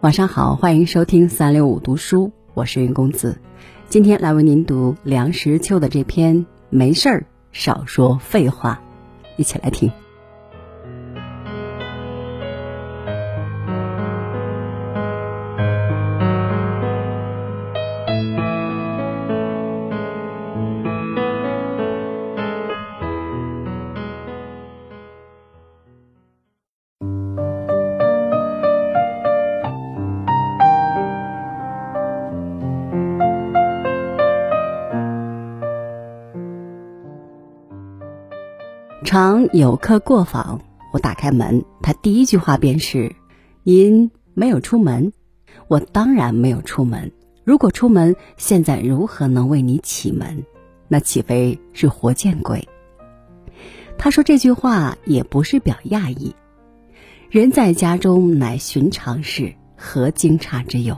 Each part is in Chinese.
晚上好，欢迎收听三六五读书，我是云公子。今天来为您读梁实秋的这篇《没事儿少说废话》，一起来听。常有客过访，我打开门，他第一句话便是：“您没有出门。”我当然没有出门。如果出门，现在如何能为你启门？那岂非是活见鬼？他说这句话也不是表讶异。人在家中乃寻常事，何惊诧之有？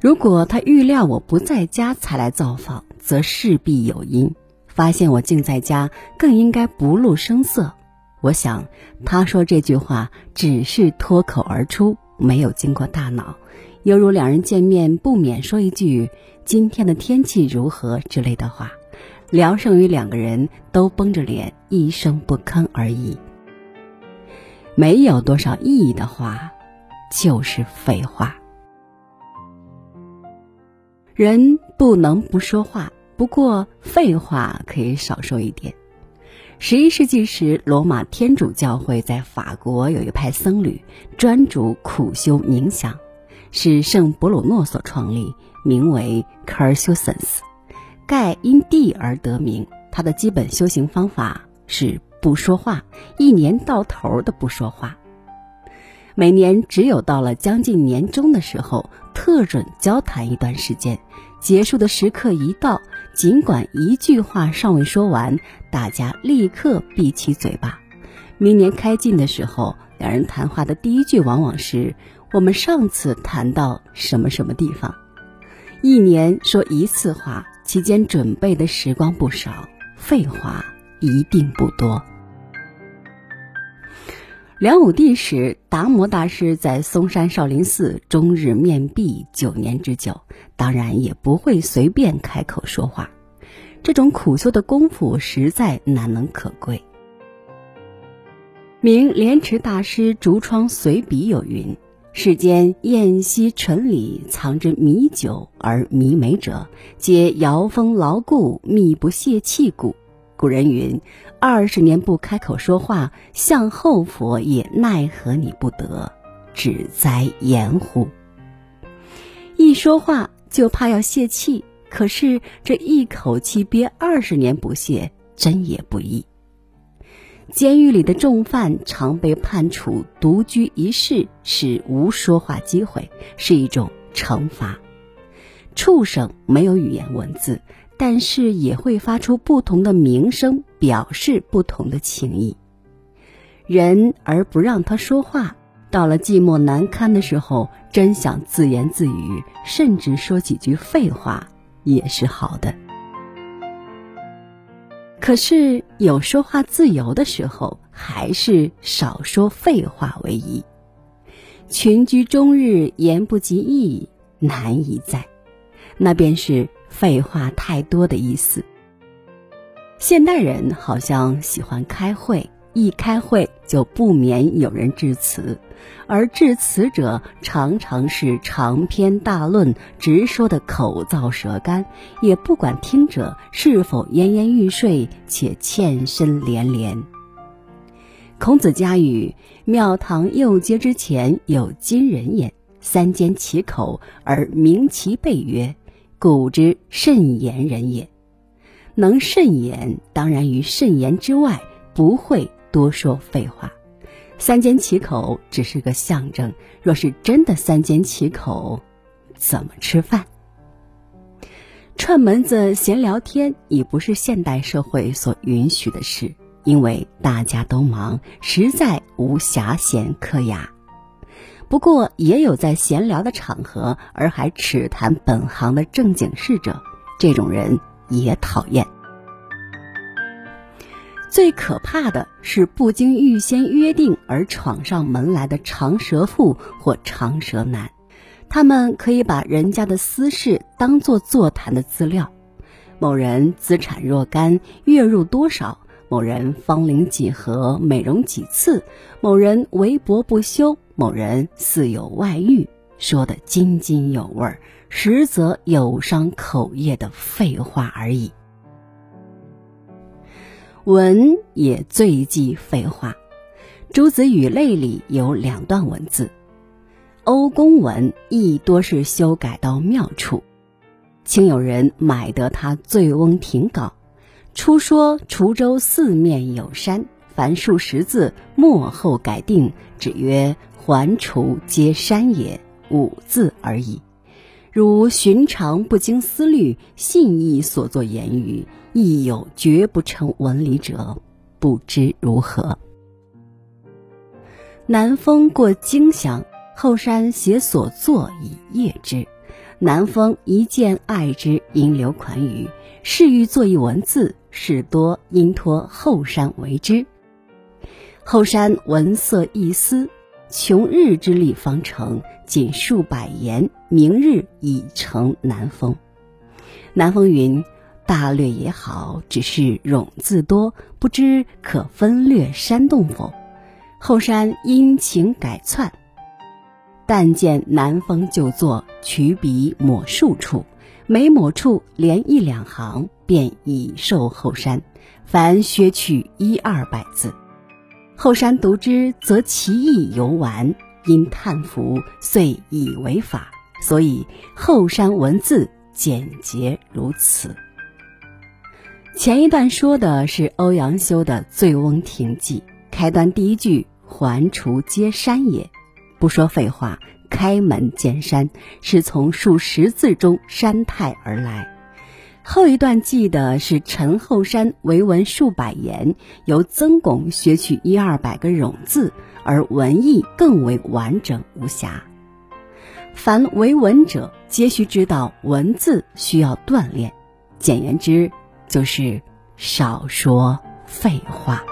如果他预料我不在家才来造访，则势必有因。发现我竟在家，更应该不露声色。我想，他说这句话只是脱口而出，没有经过大脑，犹如两人见面不免说一句“今天的天气如何”之类的话，聊胜于两个人都绷着脸一声不吭而已。没有多少意义的话，就是废话。人不能不说话。不过废话可以少说一点。十一世纪时，罗马天主教会在法国有一派僧侣，专主苦修冥想，是圣伯鲁诺所创立，名为科尔修森斯。盖因地而得名。他的基本修行方法是不说话，一年到头的不说话。每年只有到了将近年终的时候，特准交谈一段时间。结束的时刻一到，尽管一句话尚未说完，大家立刻闭起嘴巴。明年开镜的时候，两人谈话的第一句往往是：“我们上次谈到什么什么地方。”一年说一次话，期间准备的时光不少，废话一定不多。梁武帝时，达摩大师在嵩山少林寺终日面壁九年之久，当然也不会随便开口说话。这种苦修的功夫实在难能可贵。明莲池大师竹窗随笔有云：“世间宴席醇里藏着米酒而弥美者，皆摇风牢固、密不泄气故。”古人云：“二十年不开口说话，向后佛也奈何你不得，只哉言乎！”一说话就怕要泄气，可是这一口气憋二十年不泄，真也不易。监狱里的重犯常被判处独居一室，是无说话机会，是一种惩罚。畜生没有语言文字。但是也会发出不同的鸣声，表示不同的情意。人而不让他说话，到了寂寞难堪的时候，真想自言自语，甚至说几句废话，也是好的。可是有说话自由的时候，还是少说废话为宜。群居终日，言不及义，难以在。那便是。废话太多的意思。现代人好像喜欢开会，一开会就不免有人致辞，而致辞者常常是长篇大论，直说的口燥舌干，也不管听者是否奄奄欲睡，且欠身连连。孔子家语：“庙堂右阶之前有金人也，三缄其口而鸣其背曰。”古之慎言人也，能慎言，当然于慎言之外不会多说废话。三缄其口只是个象征，若是真的三缄其口，怎么吃饭？串门子闲聊天已不是现代社会所允许的事，因为大家都忙，实在无暇闲可雅。不过，也有在闲聊的场合而还只谈本行的正经事者，这种人也讨厌。最可怕的是不经预先约定而闯上门来的长舌妇或长舌男，他们可以把人家的私事当作座谈的资料。某人资产若干，月入多少？某人芳龄几何？美容几次？某人围脖不休？某人似有外遇？说得津津有味，实则有伤口业的废话而已。文也最忌废话，《朱子语类》里有两段文字，欧公文亦多是修改到妙处。清有人买得他《醉翁亭稿》，初说滁州四面有山，凡数十字，末后改定，只曰“环滁皆山也”五字而已。如寻常不经思虑，信意所作言语，亦有绝不成文理者，不知如何。南风过荆襄，后山写所作以谒之。南风一见爱之，因留款语，是欲作一文字，事多因托后山为之。后山文色一思，穷日之力方成，仅数百言，明日已成南风。南风云：“大略也好，只是冗字多，不知可分略山洞否？”后山因情改窜。但见南风就作，取笔抹数处，每抹处连一两行，便已授后山。凡削去一二百字，后山读之，则其意犹完，因叹服，遂以为法。所以后山文字简洁如此。前一段说的是欧阳修的《醉翁亭记》，开端第一句“环滁皆山也”。不说废话，开门见山，是从数十字中山态而来。后一段记的是陈后山为文数百言，由曾巩学取一二百个冗字，而文意更为完整无瑕。凡为文者，皆须知道文字需要锻炼。简言之，就是少说废话。